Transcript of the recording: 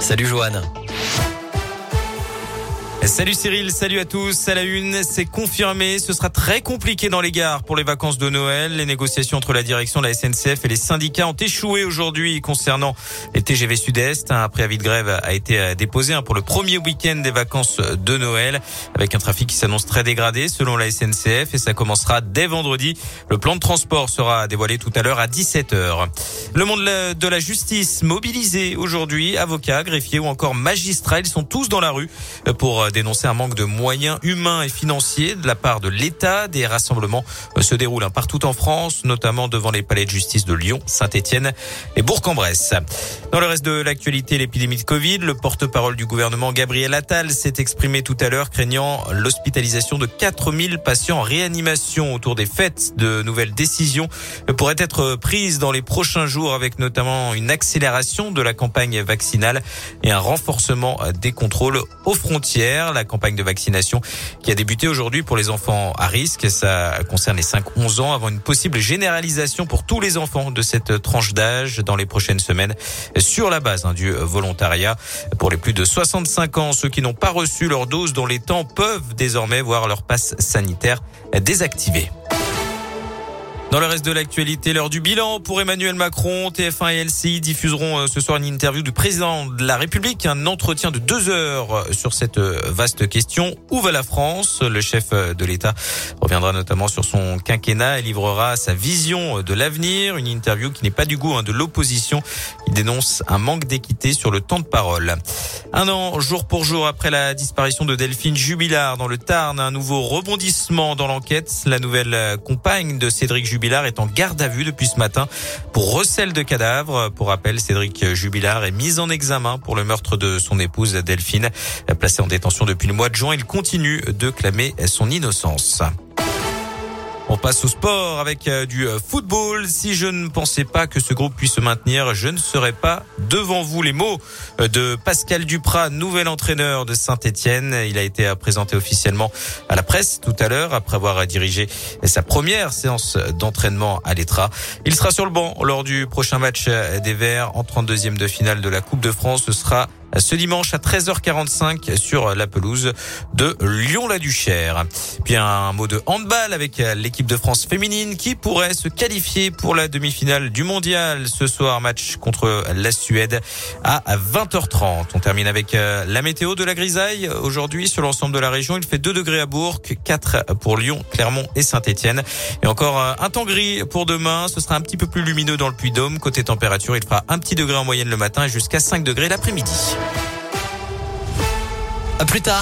Salut Joanne. Salut Cyril, salut à tous. À la une, c'est confirmé, ce sera très compliqué dans les gares pour les vacances de Noël. Les négociations entre la direction de la SNCF et les syndicats ont échoué aujourd'hui concernant les TGV Sud-Est. Un préavis de grève a été euh, déposé hein, pour le premier week-end des vacances de Noël avec un trafic qui s'annonce très dégradé selon la SNCF et ça commencera dès vendredi. Le plan de transport sera dévoilé tout à l'heure à 17h. Le monde de la justice mobilisé aujourd'hui, avocats, greffiers ou encore magistrats, ils sont tous dans la rue pour euh, dénoncer un manque de moyens humains et financiers de la part de l'État. Des rassemblements euh, se déroulent hein, partout en France, notamment devant les palais de justice de Lyon, Saint-Etienne et Bourg-en-Bresse. Dans le reste de l'actualité, l'épidémie de Covid, le porte-parole du gouvernement Gabriel Attal s'est exprimé tout à l'heure craignant l'hospitalisation de 4000 patients en réanimation autour des fêtes. De nouvelles décisions pourraient être prises dans les prochains jours avec notamment une accélération de la campagne vaccinale et un renforcement des contrôles aux frontières la campagne de vaccination qui a débuté aujourd'hui pour les enfants à risque. Ça concerne les 5-11 ans avant une possible généralisation pour tous les enfants de cette tranche d'âge dans les prochaines semaines sur la base hein, du volontariat. Pour les plus de 65 ans, ceux qui n'ont pas reçu leur dose dans les temps peuvent désormais voir leur passe sanitaire désactivé. Dans le reste de l'actualité, l'heure du bilan pour Emmanuel Macron, TF1 et LCI diffuseront euh, ce soir une interview du président de la République, un entretien de deux heures euh, sur cette euh, vaste question. Où va la France? Le chef de l'État reviendra notamment sur son quinquennat et livrera sa vision de l'avenir. Une interview qui n'est pas du goût hein, de l'opposition. Il dénonce un manque d'équité sur le temps de parole. Un an, jour pour jour après la disparition de Delphine Jubilard dans le Tarn, un nouveau rebondissement dans l'enquête. La nouvelle compagne de Cédric Jubilard Jubilard est en garde à vue depuis ce matin pour recel de cadavres. Pour rappel, Cédric Jubilard est mis en examen pour le meurtre de son épouse Delphine. Placé en détention depuis le mois de juin, il continue de clamer son innocence. On passe au sport avec euh, du euh, football. Si je ne pensais pas que ce groupe puisse se maintenir, je ne serais pas devant vous. Les mots euh, de Pascal Duprat, nouvel entraîneur de Saint-Etienne. Il a été présenté officiellement à la presse tout à l'heure après avoir dirigé sa première séance d'entraînement à l'Etra. Il sera sur le banc lors du prochain match des Verts en 32e de finale de la Coupe de France. Ce sera ce dimanche à 13h45 sur la pelouse de Lyon-la-Duchère. Puis un mot de handball avec l'équipe de France féminine qui pourrait se qualifier pour la demi-finale du mondial ce soir. Match contre la Suède à 20h30. On termine avec euh, la météo de la grisaille. Aujourd'hui, sur l'ensemble de la région, il fait 2 degrés à Bourg, 4 pour Lyon, Clermont et Saint-Etienne. Et encore euh, un temps gris pour demain. Ce sera un petit peu plus lumineux dans le Puy-Dôme. Côté température, il fera un petit degré en moyenne le matin et jusqu'à 5 degrés l'après-midi. À plus tard.